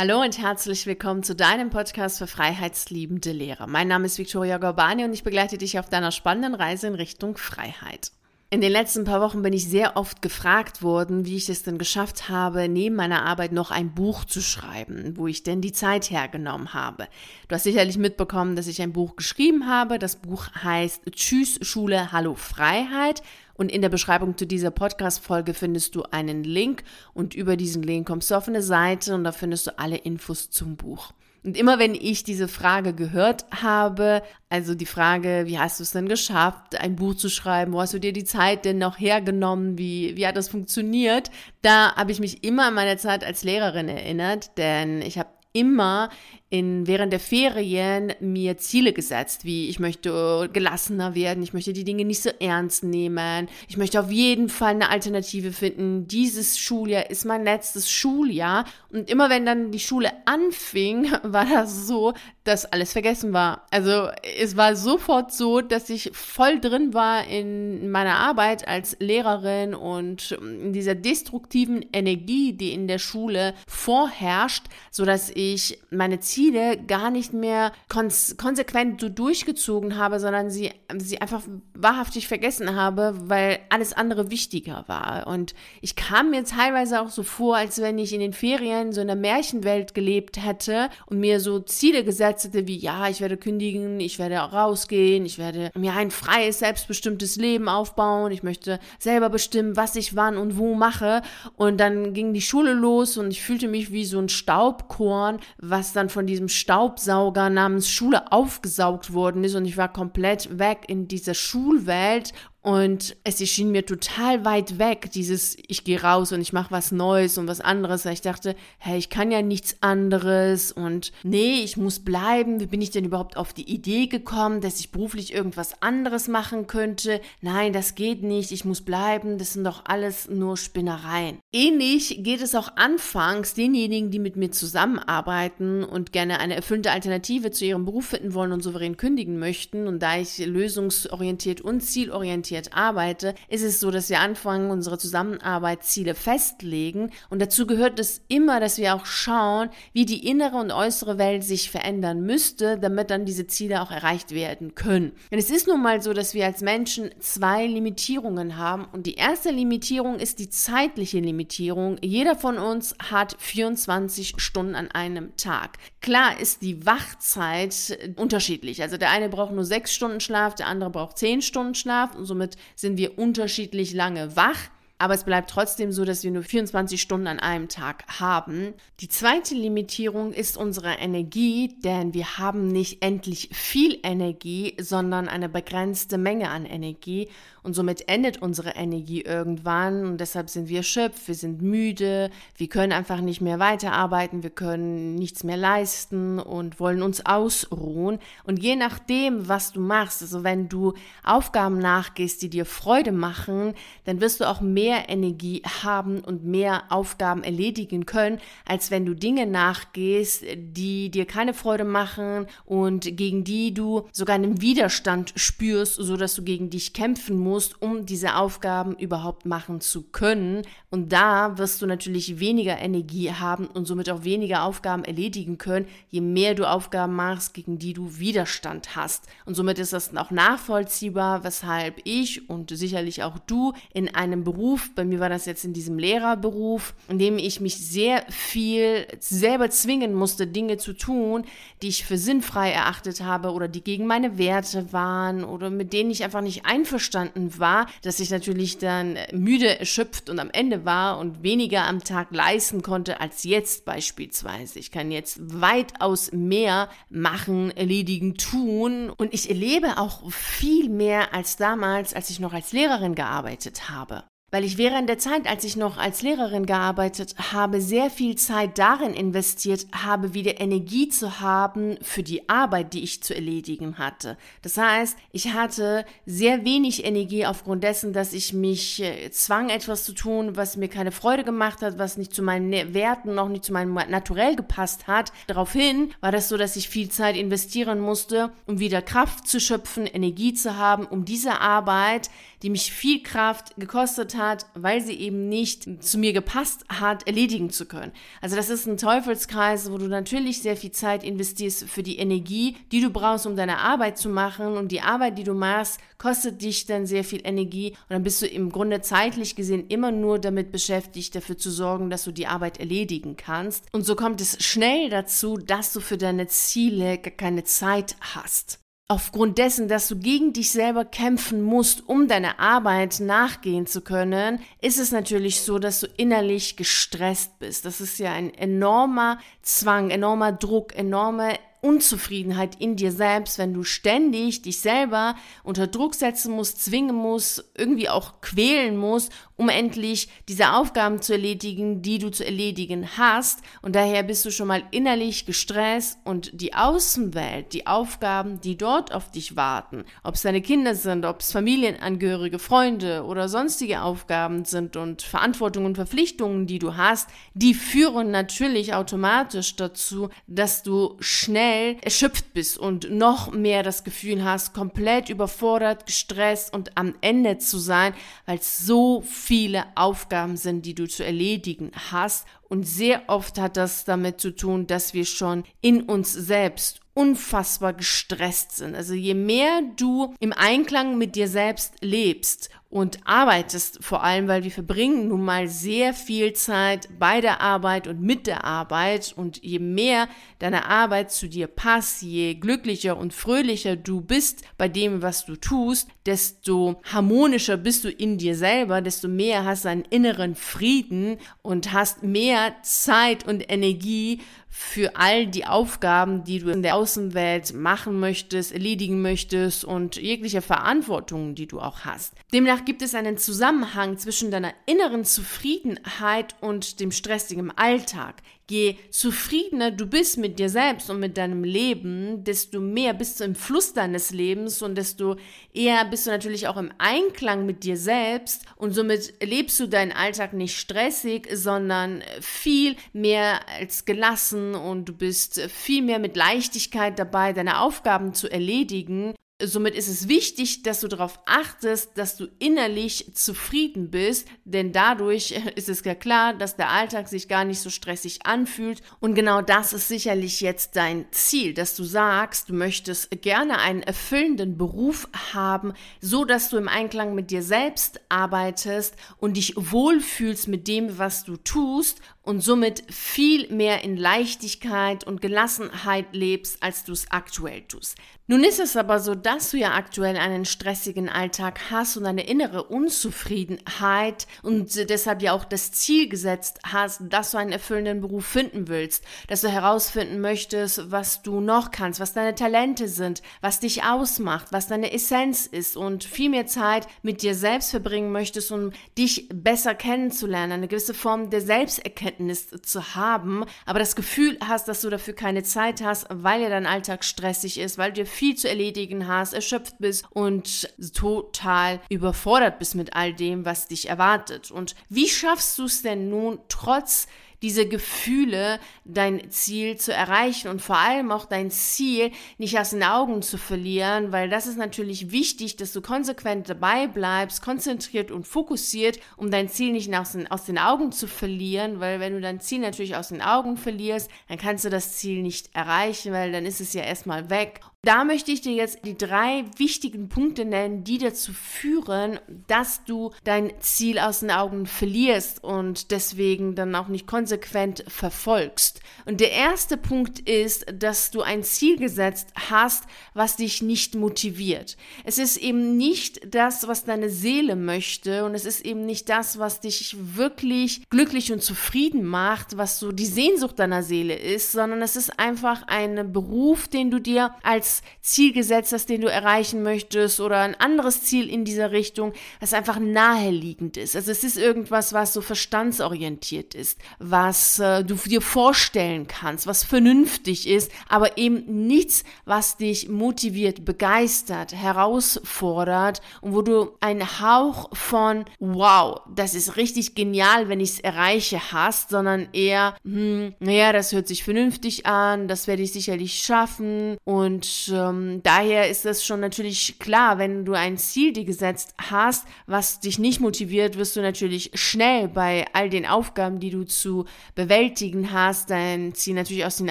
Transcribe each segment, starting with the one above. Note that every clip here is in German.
Hallo und herzlich willkommen zu deinem Podcast für freiheitsliebende Lehrer. Mein Name ist Victoria Gorbani und ich begleite dich auf deiner spannenden Reise in Richtung Freiheit. In den letzten paar Wochen bin ich sehr oft gefragt worden, wie ich es denn geschafft habe, neben meiner Arbeit noch ein Buch zu schreiben, wo ich denn die Zeit hergenommen habe. Du hast sicherlich mitbekommen, dass ich ein Buch geschrieben habe. Das Buch heißt Tschüss Schule, Hallo Freiheit und in der Beschreibung zu dieser Podcast-Folge findest du einen Link. Und über diesen Link kommst du auf eine Seite und da findest du alle Infos zum Buch. Und immer wenn ich diese Frage gehört habe, also die Frage, wie hast du es denn geschafft, ein Buch zu schreiben, wo hast du dir die Zeit denn noch hergenommen, wie, wie hat das funktioniert, da habe ich mich immer an meine Zeit als Lehrerin erinnert, denn ich habe immer in, während der Ferien mir Ziele gesetzt, wie ich möchte gelassener werden, ich möchte die Dinge nicht so ernst nehmen, ich möchte auf jeden Fall eine Alternative finden. Dieses Schuljahr ist mein letztes Schuljahr und immer wenn dann die Schule anfing, war das so, dass alles vergessen war. Also es war sofort so, dass ich voll drin war in meiner Arbeit als Lehrerin und in dieser destruktiven Energie, die in der Schule vorherrscht, so dass ich meine Ziele Ziele gar nicht mehr konse konsequent so durchgezogen habe, sondern sie, sie einfach wahrhaftig vergessen habe, weil alles andere wichtiger war. Und ich kam mir teilweise auch so vor, als wenn ich in den Ferien so in einer Märchenwelt gelebt hätte und mir so Ziele gesetzt hätte, wie ja, ich werde kündigen, ich werde rausgehen, ich werde mir ein freies, selbstbestimmtes Leben aufbauen, ich möchte selber bestimmen, was ich wann und wo mache. Und dann ging die Schule los und ich fühlte mich wie so ein Staubkorn, was dann von diesem Staubsauger namens Schule aufgesaugt worden ist und ich war komplett weg in dieser Schulwelt und es erschien mir total weit weg, dieses ich gehe raus und ich mache was Neues und was anderes. Weil ich dachte, hey, ich kann ja nichts anderes und nee, ich muss bleiben. Wie bin ich denn überhaupt auf die Idee gekommen, dass ich beruflich irgendwas anderes machen könnte? Nein, das geht nicht. Ich muss bleiben. Das sind doch alles nur Spinnereien. Ähnlich geht es auch anfangs denjenigen, die mit mir zusammenarbeiten und gerne eine erfüllte Alternative zu ihrem Beruf finden wollen und souverän kündigen möchten. Und da ich lösungsorientiert und zielorientiert zielorientiert arbeite, ist es so, dass wir anfangen, unsere Zusammenarbeitsziele festlegen. Und dazu gehört es immer, dass wir auch schauen, wie die innere und äußere Welt sich verändern müsste, damit dann diese Ziele auch erreicht werden können. Denn es ist nun mal so, dass wir als Menschen zwei Limitierungen haben. Und die erste Limitierung ist die zeitliche Limitierung. Jeder von uns hat 24 Stunden an einem Tag. Klar ist die Wachzeit unterschiedlich. Also der eine braucht nur sechs Stunden Schlaf, der andere braucht zehn Stunden Schlaf und somit sind wir unterschiedlich lange wach. Aber es bleibt trotzdem so, dass wir nur 24 Stunden an einem Tag haben. Die zweite Limitierung ist unsere Energie, denn wir haben nicht endlich viel Energie, sondern eine begrenzte Menge an Energie. Und somit endet unsere Energie irgendwann und deshalb sind wir erschöpft, wir sind müde, wir können einfach nicht mehr weiterarbeiten, wir können nichts mehr leisten und wollen uns ausruhen. Und je nachdem, was du machst, also wenn du Aufgaben nachgehst, die dir Freude machen, dann wirst du auch mehr Energie haben und mehr Aufgaben erledigen können, als wenn du Dinge nachgehst, die dir keine Freude machen und gegen die du sogar einen Widerstand spürst, so dass du gegen dich kämpfen musst musst, um diese Aufgaben überhaupt machen zu können. Und da wirst du natürlich weniger Energie haben und somit auch weniger Aufgaben erledigen können, je mehr du Aufgaben machst, gegen die du Widerstand hast. Und somit ist das auch nachvollziehbar, weshalb ich und sicherlich auch du in einem Beruf, bei mir war das jetzt in diesem Lehrerberuf, in dem ich mich sehr viel selber zwingen musste, Dinge zu tun, die ich für sinnfrei erachtet habe oder die gegen meine Werte waren oder mit denen ich einfach nicht einverstanden war, dass ich natürlich dann müde, erschöpft und am Ende war und weniger am Tag leisten konnte als jetzt beispielsweise. Ich kann jetzt weitaus mehr machen, erledigen, tun und ich erlebe auch viel mehr als damals, als ich noch als Lehrerin gearbeitet habe weil ich während der Zeit, als ich noch als Lehrerin gearbeitet habe, sehr viel Zeit darin investiert habe, wieder Energie zu haben für die Arbeit, die ich zu erledigen hatte. Das heißt, ich hatte sehr wenig Energie aufgrund dessen, dass ich mich äh, zwang, etwas zu tun, was mir keine Freude gemacht hat, was nicht zu meinen ne-, Werten, noch nicht zu meinem Naturell gepasst hat. Daraufhin war das so, dass ich viel Zeit investieren musste, um wieder Kraft zu schöpfen, Energie zu haben, um diese Arbeit, die mich viel Kraft gekostet hat, weil sie eben nicht zu mir gepasst hat, erledigen zu können. Also das ist ein Teufelskreis, wo du natürlich sehr viel Zeit investierst für die Energie, die du brauchst, um deine Arbeit zu machen. Und die Arbeit, die du machst, kostet dich dann sehr viel Energie. Und dann bist du im Grunde zeitlich gesehen immer nur damit beschäftigt, dafür zu sorgen, dass du die Arbeit erledigen kannst. Und so kommt es schnell dazu, dass du für deine Ziele gar keine Zeit hast aufgrund dessen, dass du gegen dich selber kämpfen musst, um deiner Arbeit nachgehen zu können, ist es natürlich so, dass du innerlich gestresst bist. Das ist ja ein enormer Zwang, enormer Druck, enorme Unzufriedenheit in dir selbst, wenn du ständig dich selber unter Druck setzen musst, zwingen musst, irgendwie auch quälen musst, um endlich diese Aufgaben zu erledigen, die du zu erledigen hast. Und daher bist du schon mal innerlich gestresst und die Außenwelt, die Aufgaben, die dort auf dich warten, ob es deine Kinder sind, ob es Familienangehörige, Freunde oder sonstige Aufgaben sind und Verantwortungen und Verpflichtungen, die du hast, die führen natürlich automatisch dazu, dass du schnell schnell erschöpft bist und noch mehr das Gefühl hast, komplett überfordert, gestresst und am Ende zu sein, weil es so viele Aufgaben sind, die du zu erledigen hast. Und sehr oft hat das damit zu tun, dass wir schon in uns selbst unfassbar gestresst sind. Also je mehr du im Einklang mit dir selbst lebst und arbeitest, vor allem, weil wir verbringen nun mal sehr viel Zeit bei der Arbeit und mit der Arbeit und je mehr deine Arbeit zu dir passt, je glücklicher und fröhlicher du bist bei dem, was du tust, desto harmonischer bist du in dir selber, desto mehr hast du einen inneren Frieden und hast mehr Zeit und Energie für all die Aufgaben, die du in der Außenwelt machen möchtest, erledigen möchtest und jegliche Verantwortung, die du auch hast. Demnach gibt es einen Zusammenhang zwischen deiner inneren Zufriedenheit und dem stressigen Alltag. Je zufriedener du bist mit dir selbst und mit deinem Leben, desto mehr bist du im Fluss deines Lebens und desto eher bist du natürlich auch im Einklang mit dir selbst und somit lebst du deinen Alltag nicht stressig, sondern viel mehr als gelassen und du bist viel mehr mit Leichtigkeit dabei, deine Aufgaben zu erledigen Somit ist es wichtig, dass du darauf achtest, dass du innerlich zufrieden bist, denn dadurch ist es ja klar, dass der Alltag sich gar nicht so stressig anfühlt. Und genau das ist sicherlich jetzt dein Ziel, dass du sagst, du möchtest gerne einen erfüllenden Beruf haben, so dass du im Einklang mit dir selbst arbeitest und dich wohlfühlst mit dem, was du tust und somit viel mehr in Leichtigkeit und Gelassenheit lebst, als du es aktuell tust. Nun ist es aber so, dass du ja aktuell einen stressigen Alltag hast und eine innere Unzufriedenheit und deshalb ja auch das Ziel gesetzt hast, dass du einen erfüllenden Beruf finden willst, dass du herausfinden möchtest, was du noch kannst, was deine Talente sind, was dich ausmacht, was deine Essenz ist und viel mehr Zeit mit dir selbst verbringen möchtest, um dich besser kennenzulernen, eine gewisse Form der Selbsterkenntnis Erkenntnis zu haben, aber das Gefühl hast, dass du dafür keine Zeit hast, weil ja dein Alltag stressig ist, weil du viel zu erledigen hast, erschöpft bist und total überfordert bist mit all dem, was dich erwartet. Und wie schaffst du es denn nun trotz diese Gefühle, dein Ziel zu erreichen und vor allem auch dein Ziel nicht aus den Augen zu verlieren, weil das ist natürlich wichtig, dass du konsequent dabei bleibst, konzentriert und fokussiert, um dein Ziel nicht aus den, aus den Augen zu verlieren, weil wenn du dein Ziel natürlich aus den Augen verlierst, dann kannst du das Ziel nicht erreichen, weil dann ist es ja erstmal weg da möchte ich dir jetzt die drei wichtigen Punkte nennen, die dazu führen, dass du dein Ziel aus den Augen verlierst und deswegen dann auch nicht konsequent verfolgst. Und der erste Punkt ist, dass du ein Ziel gesetzt hast, was dich nicht motiviert. Es ist eben nicht das, was deine Seele möchte und es ist eben nicht das, was dich wirklich glücklich und zufrieden macht, was so die Sehnsucht deiner Seele ist, sondern es ist einfach ein Beruf, den du dir als als Ziel gesetzt hast, den du erreichen möchtest oder ein anderes Ziel in dieser Richtung, das einfach naheliegend ist. Also es ist irgendwas, was so verstandsorientiert ist, was äh, du dir vorstellen kannst, was vernünftig ist, aber eben nichts, was dich motiviert, begeistert, herausfordert und wo du einen Hauch von wow, das ist richtig genial, wenn ich es erreiche hast, sondern eher, hm, naja, das hört sich vernünftig an, das werde ich sicherlich schaffen und ähm, daher ist es schon natürlich klar, wenn du ein Ziel dir gesetzt hast, was dich nicht motiviert, wirst du natürlich schnell bei all den Aufgaben, die du zu bewältigen hast, dein Ziel natürlich aus den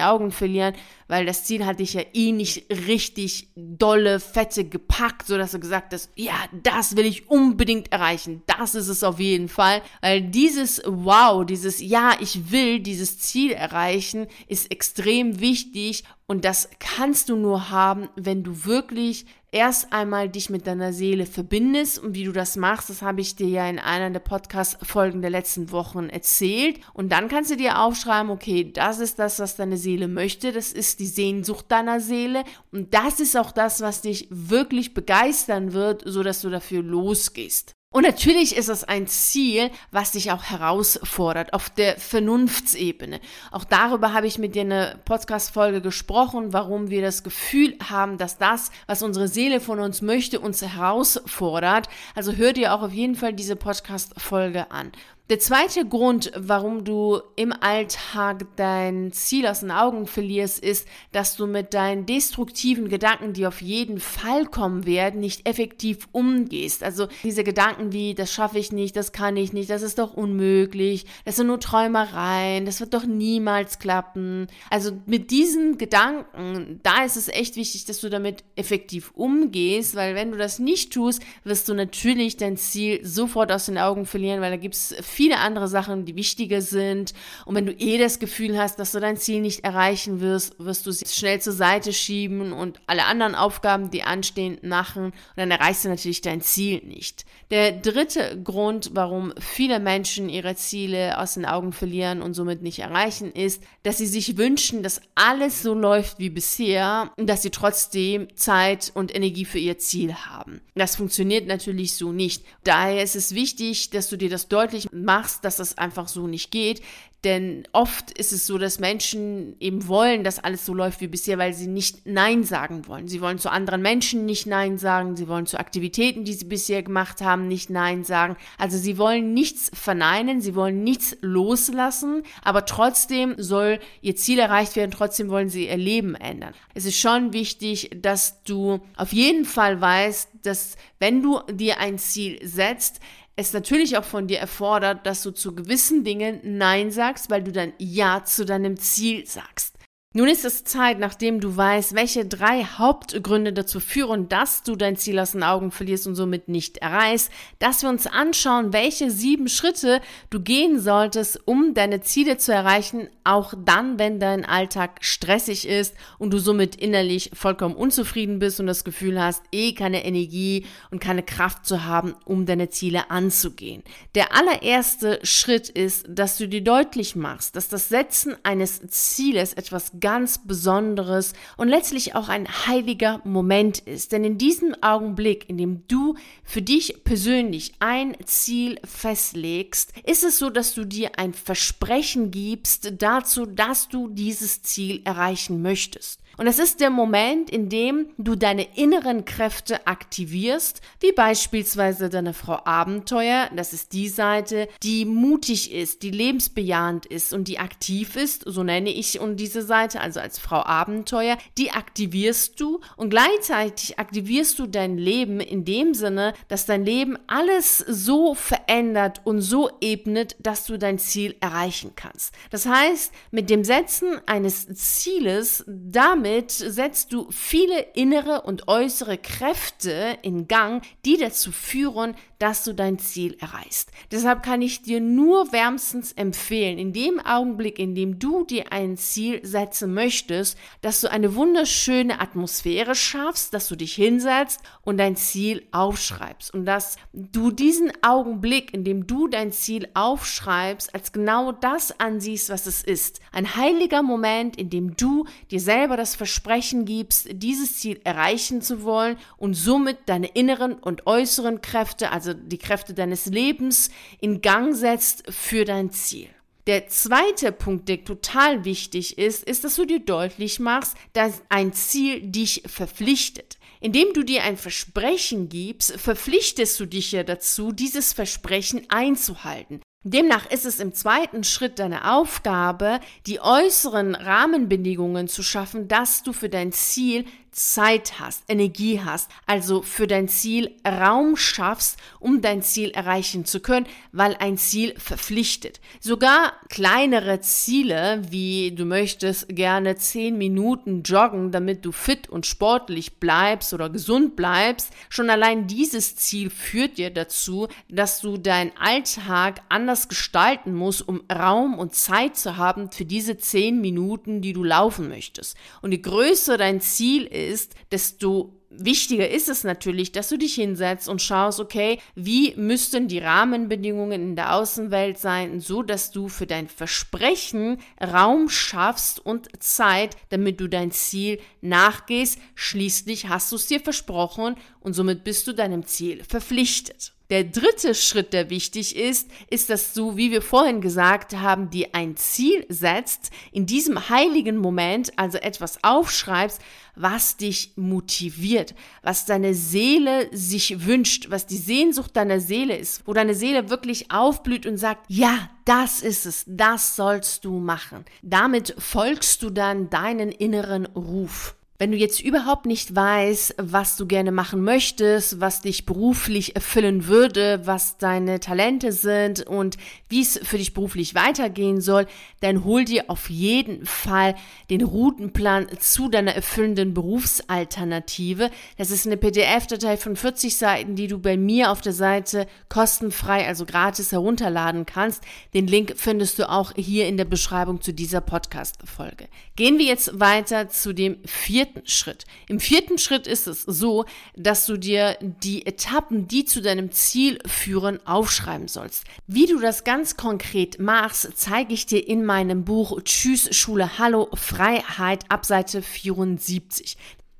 Augen verlieren, weil das Ziel hat dich ja eh nicht richtig dolle, fette gepackt, so dass du gesagt hast, ja, das will ich unbedingt erreichen. Das ist es auf jeden Fall, weil dieses Wow, dieses Ja, ich will dieses Ziel erreichen, ist extrem wichtig und das kannst du nur haben, wenn du wirklich erst einmal dich mit deiner Seele verbindest und wie du das machst, das habe ich dir ja in einer der Podcast-Folgen der letzten Wochen erzählt. Und dann kannst du dir aufschreiben, okay, das ist das, was deine Seele möchte, das ist die Sehnsucht deiner Seele und das ist auch das, was dich wirklich begeistern wird, so dass du dafür losgehst. Und natürlich ist es ein Ziel, was dich auch herausfordert auf der Vernunftsebene. Auch darüber habe ich mit dir eine Podcast-Folge gesprochen, warum wir das Gefühl haben, dass das, was unsere Seele von uns möchte, uns herausfordert. Also hör dir auch auf jeden Fall diese Podcast-Folge an. Der zweite Grund, warum du im Alltag dein Ziel aus den Augen verlierst, ist, dass du mit deinen destruktiven Gedanken, die auf jeden Fall kommen werden, nicht effektiv umgehst. Also diese Gedanken wie, das schaffe ich nicht, das kann ich nicht, das ist doch unmöglich, das sind nur Träumereien, das wird doch niemals klappen. Also mit diesen Gedanken, da ist es echt wichtig, dass du damit effektiv umgehst, weil wenn du das nicht tust, wirst du natürlich dein Ziel sofort aus den Augen verlieren, weil da gibt es viele andere Sachen, die wichtiger sind. Und wenn du eh das Gefühl hast, dass du dein Ziel nicht erreichen wirst, wirst du sie schnell zur Seite schieben und alle anderen Aufgaben, die anstehen, machen. Und dann erreichst du natürlich dein Ziel nicht. Der dritte Grund, warum viele Menschen ihre Ziele aus den Augen verlieren und somit nicht erreichen, ist, dass sie sich wünschen, dass alles so läuft wie bisher und dass sie trotzdem Zeit und Energie für ihr Ziel haben. Das funktioniert natürlich so nicht. Daher ist es wichtig, dass du dir das deutlich machst, dass das einfach so nicht geht. Denn oft ist es so, dass Menschen eben wollen, dass alles so läuft wie bisher, weil sie nicht Nein sagen wollen. Sie wollen zu anderen Menschen nicht Nein sagen, sie wollen zu Aktivitäten, die sie bisher gemacht haben, nicht Nein sagen. Also sie wollen nichts verneinen, sie wollen nichts loslassen, aber trotzdem soll ihr Ziel erreicht werden, trotzdem wollen sie ihr Leben ändern. Es ist schon wichtig, dass du auf jeden Fall weißt, dass wenn du dir ein Ziel setzt, es natürlich auch von dir erfordert, dass du zu gewissen Dingen Nein sagst, weil du dann Ja zu deinem Ziel sagst. Nun ist es Zeit, nachdem du weißt, welche drei Hauptgründe dazu führen, dass du dein Ziel aus den Augen verlierst und somit nicht erreichst, dass wir uns anschauen, welche sieben Schritte du gehen solltest, um deine Ziele zu erreichen, auch dann, wenn dein Alltag stressig ist und du somit innerlich vollkommen unzufrieden bist und das Gefühl hast, eh keine Energie und keine Kraft zu haben, um deine Ziele anzugehen. Der allererste Schritt ist, dass du dir deutlich machst, dass das Setzen eines Zieles etwas ganz Besonderes und letztlich auch ein heiliger Moment ist. Denn in diesem Augenblick, in dem du für dich persönlich ein Ziel festlegst, ist es so, dass du dir ein Versprechen gibst dazu, dass du dieses Ziel erreichen möchtest. Und es ist der Moment, in dem du deine inneren Kräfte aktivierst, wie beispielsweise deine Frau Abenteuer. Das ist die Seite, die mutig ist, die lebensbejahend ist und die aktiv ist. So nenne ich und diese Seite, also als Frau Abenteuer. Die aktivierst du und gleichzeitig aktivierst du dein Leben in dem Sinne, dass dein Leben alles so verändert und so ebnet, dass du dein Ziel erreichen kannst. Das heißt, mit dem Setzen eines Zieles, damit damit setzt du viele innere und äußere Kräfte in Gang, die dazu führen, dass du dein Ziel erreichst. Deshalb kann ich dir nur wärmstens empfehlen, in dem Augenblick, in dem du dir ein Ziel setzen möchtest, dass du eine wunderschöne Atmosphäre schaffst, dass du dich hinsetzt und dein Ziel aufschreibst und dass du diesen Augenblick, in dem du dein Ziel aufschreibst, als genau das ansiehst, was es ist. Ein heiliger Moment, in dem du dir selber das Versprechen gibst, dieses Ziel erreichen zu wollen und somit deine inneren und äußeren Kräfte, also die Kräfte deines Lebens, in Gang setzt für dein Ziel. Der zweite Punkt, der total wichtig ist, ist, dass du dir deutlich machst, dass ein Ziel dich verpflichtet. Indem du dir ein Versprechen gibst, verpflichtest du dich ja dazu, dieses Versprechen einzuhalten. Demnach ist es im zweiten Schritt deine Aufgabe, die äußeren Rahmenbedingungen zu schaffen, dass du für dein Ziel Zeit hast, Energie hast, also für dein Ziel Raum schaffst, um dein Ziel erreichen zu können, weil ein Ziel verpflichtet. Sogar kleinere Ziele, wie du möchtest gerne zehn Minuten joggen, damit du fit und sportlich bleibst oder gesund bleibst, schon allein dieses Ziel führt dir dazu, dass du deinen Alltag anders gestalten musst, um Raum und Zeit zu haben für diese zehn Minuten, die du laufen möchtest. Und je größer dein Ziel ist, ist, desto wichtiger ist es natürlich, dass du dich hinsetzt und schaust, okay, wie müssten die Rahmenbedingungen in der Außenwelt sein, so dass du für dein Versprechen Raum schaffst und Zeit, damit du dein Ziel nachgehst. Schließlich hast du es dir versprochen und somit bist du deinem Ziel verpflichtet. Der dritte Schritt, der wichtig ist, ist, dass du, wie wir vorhin gesagt haben, dir ein Ziel setzt, in diesem heiligen Moment also etwas aufschreibst, was dich motiviert, was deine Seele sich wünscht, was die Sehnsucht deiner Seele ist, wo deine Seele wirklich aufblüht und sagt, ja, das ist es, das sollst du machen. Damit folgst du dann deinen inneren Ruf. Wenn du jetzt überhaupt nicht weißt, was du gerne machen möchtest, was dich beruflich erfüllen würde, was deine Talente sind und wie es für dich beruflich weitergehen soll, dann hol dir auf jeden Fall den Routenplan zu deiner erfüllenden Berufsalternative. Das ist eine PDF-Datei von 40 Seiten, die du bei mir auf der Seite kostenfrei, also gratis herunterladen kannst. Den Link findest du auch hier in der Beschreibung zu dieser Podcast-Folge. Gehen wir jetzt weiter zu dem vierten vierten Schritt. Im vierten Schritt ist es so, dass du dir die Etappen, die zu deinem Ziel führen, aufschreiben sollst. Wie du das ganz konkret machst, zeige ich dir in meinem Buch Tschüss Schule Hallo Freiheit ab Seite 74.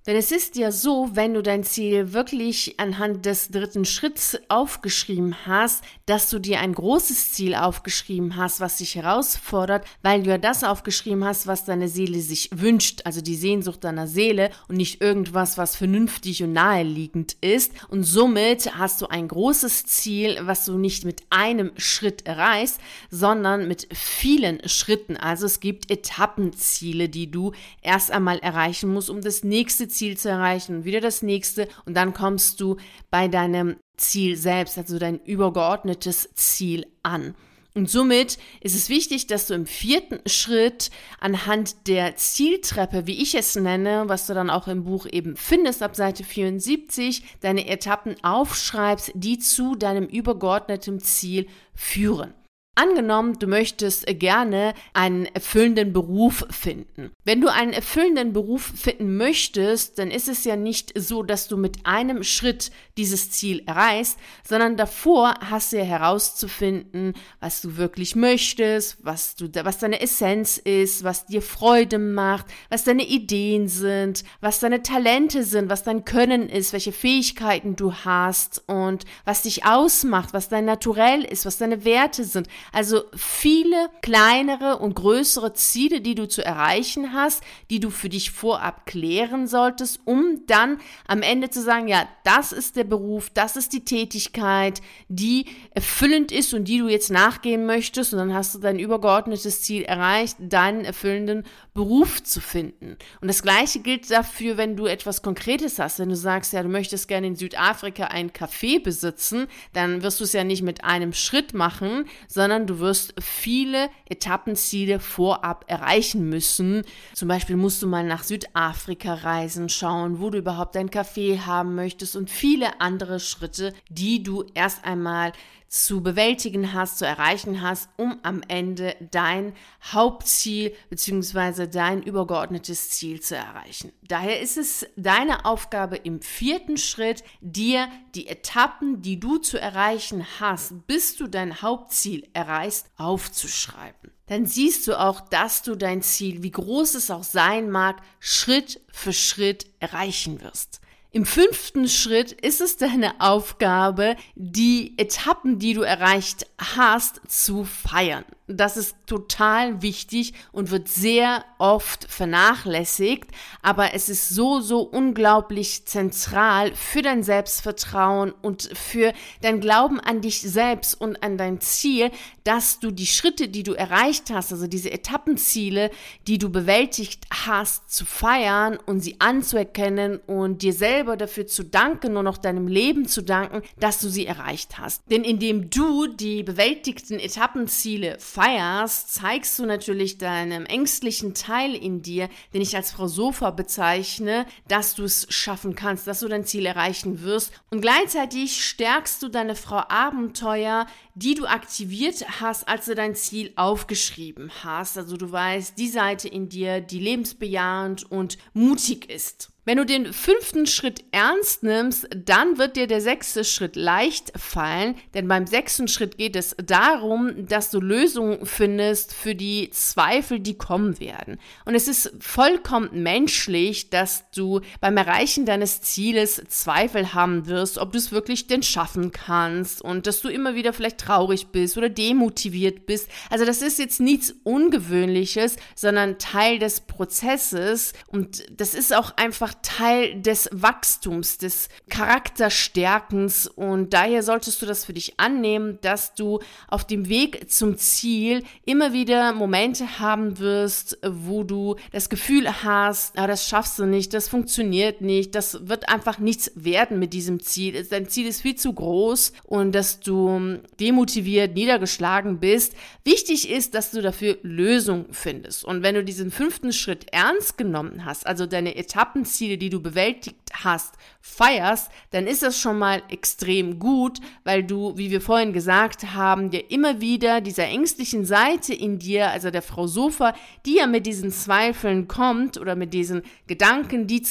Denn es ist ja so, wenn du dein Ziel wirklich anhand des dritten Schritts aufgeschrieben hast, dass du dir ein großes Ziel aufgeschrieben hast, was dich herausfordert, weil du ja das aufgeschrieben hast, was deine Seele sich wünscht, also die Sehnsucht deiner Seele und nicht irgendwas, was vernünftig und naheliegend ist. Und somit hast du ein großes Ziel, was du nicht mit einem Schritt erreichst, sondern mit vielen Schritten. Also es gibt Etappenziele, die du erst einmal erreichen musst, um das nächste Ziel Ziel zu erreichen und wieder das nächste und dann kommst du bei deinem Ziel selbst, also dein übergeordnetes Ziel an. Und somit ist es wichtig, dass du im vierten Schritt anhand der Zieltreppe, wie ich es nenne, was du dann auch im Buch eben findest, ab Seite 74, deine Etappen aufschreibst, die zu deinem übergeordneten Ziel führen. Angenommen, du möchtest gerne einen erfüllenden Beruf finden. Wenn du einen erfüllenden Beruf finden möchtest, dann ist es ja nicht so, dass du mit einem Schritt dieses Ziel erreichst, sondern davor hast du ja herauszufinden, was du wirklich möchtest, was du, was deine Essenz ist, was dir Freude macht, was deine Ideen sind, was deine Talente sind, was dein Können ist, welche Fähigkeiten du hast und was dich ausmacht, was dein Naturell ist, was deine Werte sind. Also viele kleinere und größere Ziele, die du zu erreichen hast, die du für dich vorab klären solltest, um dann am Ende zu sagen, ja, das ist der Beruf, das ist die Tätigkeit, die erfüllend ist und die du jetzt nachgehen möchtest und dann hast du dein übergeordnetes Ziel erreicht, deinen erfüllenden Beruf zu finden. Und das gleiche gilt dafür, wenn du etwas Konkretes hast, wenn du sagst, ja, du möchtest gerne in Südafrika ein Café besitzen, dann wirst du es ja nicht mit einem Schritt machen, sondern sondern du wirst viele Etappenziele vorab erreichen müssen. Zum Beispiel musst du mal nach Südafrika reisen, schauen, wo du überhaupt ein Café haben möchtest und viele andere Schritte, die du erst einmal zu bewältigen hast, zu erreichen hast, um am Ende dein Hauptziel bzw. dein übergeordnetes Ziel zu erreichen. Daher ist es deine Aufgabe im vierten Schritt, dir die Etappen, die du zu erreichen hast, bis du dein Hauptziel erreichst, aufzuschreiben. Dann siehst du auch, dass du dein Ziel, wie groß es auch sein mag, Schritt für Schritt erreichen wirst. Im fünften Schritt ist es deine Aufgabe, die Etappen, die du erreicht hast, zu feiern. Das ist total wichtig und wird sehr oft vernachlässigt, aber es ist so, so unglaublich zentral für dein Selbstvertrauen und für dein Glauben an dich selbst und an dein Ziel, dass du die Schritte, die du erreicht hast, also diese Etappenziele, die du bewältigt hast, zu feiern und sie anzuerkennen und dir selber dafür zu danken und auch deinem Leben zu danken, dass du sie erreicht hast. Denn indem du die bewältigten Etappenziele feierst, zeigst du natürlich deinem ängstlichen Teil in dir, den ich als Frau Sofa bezeichne, dass du es schaffen kannst, dass du dein Ziel erreichen wirst. Und gleichzeitig stärkst du deine Frau Abenteuer, die du aktiviert hast, als du dein Ziel aufgeschrieben hast. Also du weißt, die Seite in dir, die lebensbejahend und mutig ist. Wenn du den fünften Schritt ernst nimmst, dann wird dir der sechste Schritt leicht fallen, denn beim sechsten Schritt geht es darum, dass du Lösungen findest für die Zweifel, die kommen werden. Und es ist vollkommen menschlich, dass du beim Erreichen deines Zieles Zweifel haben wirst, ob du es wirklich denn schaffen kannst und dass du immer wieder vielleicht traurig bist oder demotiviert bist. Also das ist jetzt nichts Ungewöhnliches, sondern Teil des Prozesses und das ist auch einfach Teil des Wachstums, des Charakterstärkens und daher solltest du das für dich annehmen, dass du auf dem Weg zum Ziel immer wieder Momente haben wirst, wo du das Gefühl hast, ah, das schaffst du nicht, das funktioniert nicht, das wird einfach nichts werden mit diesem Ziel. Dein Ziel ist viel zu groß und dass du demotiviert, niedergeschlagen bist. Wichtig ist, dass du dafür Lösungen findest. Und wenn du diesen fünften Schritt ernst genommen hast, also deine Etappenziele Ziele, die du bewältigt hast, feierst, dann ist das schon mal extrem gut, weil du, wie wir vorhin gesagt haben, dir immer wieder dieser ängstlichen Seite in dir, also der Frau Sofa, die ja mit diesen Zweifeln kommt oder mit diesen Gedanken, die,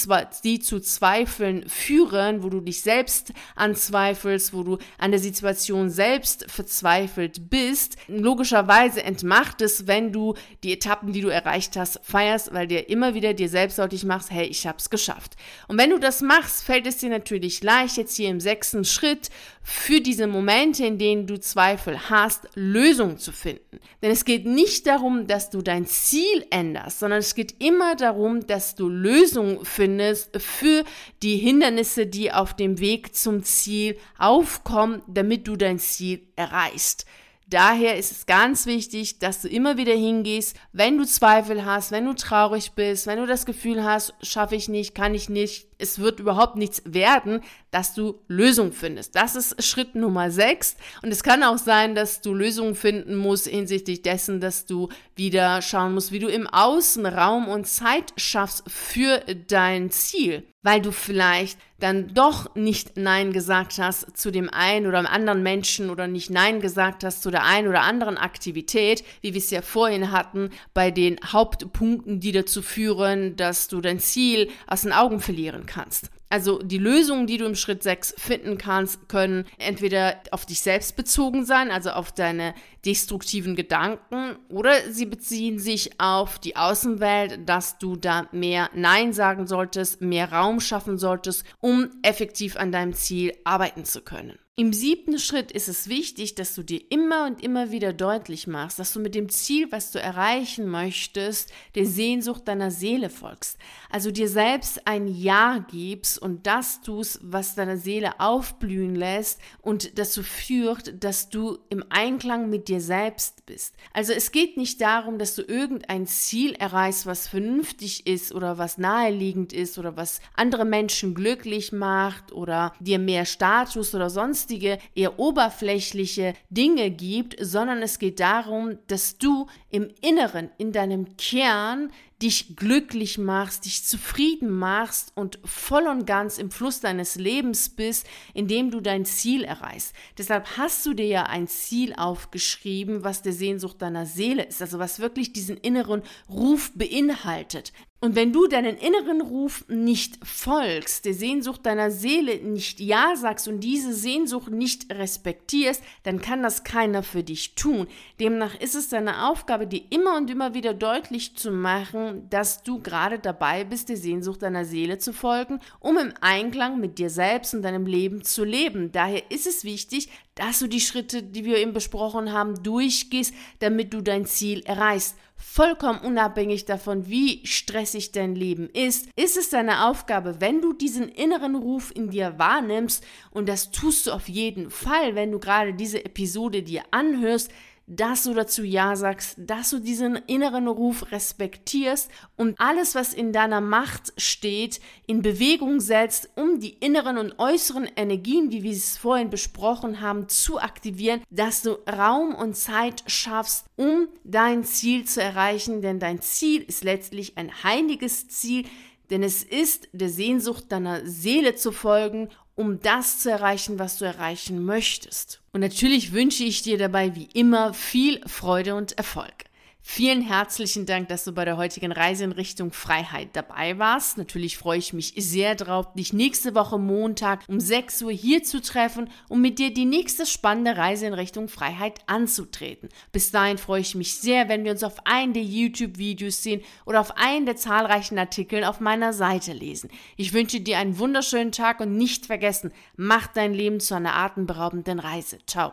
die zu Zweifeln führen, wo du dich selbst anzweifelst, wo du an der Situation selbst verzweifelt bist, logischerweise entmacht es, wenn du die Etappen, die du erreicht hast, feierst, weil dir immer wieder dir selbst deutlich machst, hey, ich hab's geschafft geschafft. Und wenn du das machst, fällt es dir natürlich leicht, jetzt hier im sechsten Schritt für diese Momente, in denen du Zweifel hast, Lösungen zu finden. Denn es geht nicht darum, dass du dein Ziel änderst, sondern es geht immer darum, dass du Lösungen findest für die Hindernisse, die auf dem Weg zum Ziel aufkommen, damit du dein Ziel erreichst. Daher ist es ganz wichtig, dass du immer wieder hingehst, wenn du Zweifel hast, wenn du traurig bist, wenn du das Gefühl hast, schaffe ich nicht, kann ich nicht, es wird überhaupt nichts werden, dass du Lösungen findest. Das ist Schritt Nummer sechs. Und es kann auch sein, dass du Lösungen finden musst hinsichtlich dessen, dass du wieder schauen musst, wie du im Außen Raum und Zeit schaffst für dein Ziel weil du vielleicht dann doch nicht Nein gesagt hast zu dem einen oder anderen Menschen oder nicht Nein gesagt hast zu der einen oder anderen Aktivität, wie wir es ja vorhin hatten, bei den Hauptpunkten, die dazu führen, dass du dein Ziel aus den Augen verlieren kannst. Also die Lösungen, die du im Schritt 6 finden kannst, können entweder auf dich selbst bezogen sein, also auf deine destruktiven Gedanken, oder sie beziehen sich auf die Außenwelt, dass du da mehr Nein sagen solltest, mehr Raum schaffen solltest, um effektiv an deinem Ziel arbeiten zu können. Im siebten Schritt ist es wichtig, dass du dir immer und immer wieder deutlich machst, dass du mit dem Ziel, was du erreichen möchtest, der Sehnsucht deiner Seele folgst. Also dir selbst ein Ja gibst und das tust, was deine Seele aufblühen lässt und dazu führt, dass du im Einklang mit dir selbst bist. Also es geht nicht darum, dass du irgendein Ziel erreichst, was vernünftig ist oder was naheliegend ist oder was andere Menschen glücklich macht oder dir mehr Status oder sonst sonstige, eher oberflächliche Dinge gibt, sondern es geht darum, dass du im Inneren, in deinem Kern dich glücklich machst, dich zufrieden machst und voll und ganz im Fluss deines Lebens bist, indem du dein Ziel erreichst. Deshalb hast du dir ja ein Ziel aufgeschrieben, was der Sehnsucht deiner Seele ist, also was wirklich diesen inneren Ruf beinhaltet. Und wenn du deinen inneren Ruf nicht folgst, der Sehnsucht deiner Seele nicht Ja sagst und diese Sehnsucht nicht respektierst, dann kann das keiner für dich tun. Demnach ist es deine Aufgabe, dir immer und immer wieder deutlich zu machen, dass du gerade dabei bist, der Sehnsucht deiner Seele zu folgen, um im Einklang mit dir selbst und deinem Leben zu leben. Daher ist es wichtig, dass du die Schritte, die wir eben besprochen haben, durchgehst, damit du dein Ziel erreichst. Vollkommen unabhängig davon, wie stressig dein Leben ist, ist es deine Aufgabe, wenn du diesen inneren Ruf in dir wahrnimmst, und das tust du auf jeden Fall, wenn du gerade diese Episode dir anhörst, dass du dazu Ja sagst, dass du diesen inneren Ruf respektierst und alles, was in deiner Macht steht, in Bewegung setzt, um die inneren und äußeren Energien, wie wir es vorhin besprochen haben, zu aktivieren, dass du Raum und Zeit schaffst, um dein Ziel zu erreichen, denn dein Ziel ist letztlich ein heiliges Ziel, denn es ist der Sehnsucht deiner Seele zu folgen um das zu erreichen, was du erreichen möchtest. Und natürlich wünsche ich dir dabei wie immer viel Freude und Erfolg. Vielen herzlichen Dank, dass du bei der heutigen Reise in Richtung Freiheit dabei warst. Natürlich freue ich mich sehr drauf, dich nächste Woche Montag um 6 Uhr hier zu treffen, um mit dir die nächste spannende Reise in Richtung Freiheit anzutreten. Bis dahin freue ich mich sehr, wenn wir uns auf einen der YouTube-Videos sehen oder auf einen der zahlreichen Artikel auf meiner Seite lesen. Ich wünsche dir einen wunderschönen Tag und nicht vergessen, mach dein Leben zu einer atemberaubenden Reise. Ciao.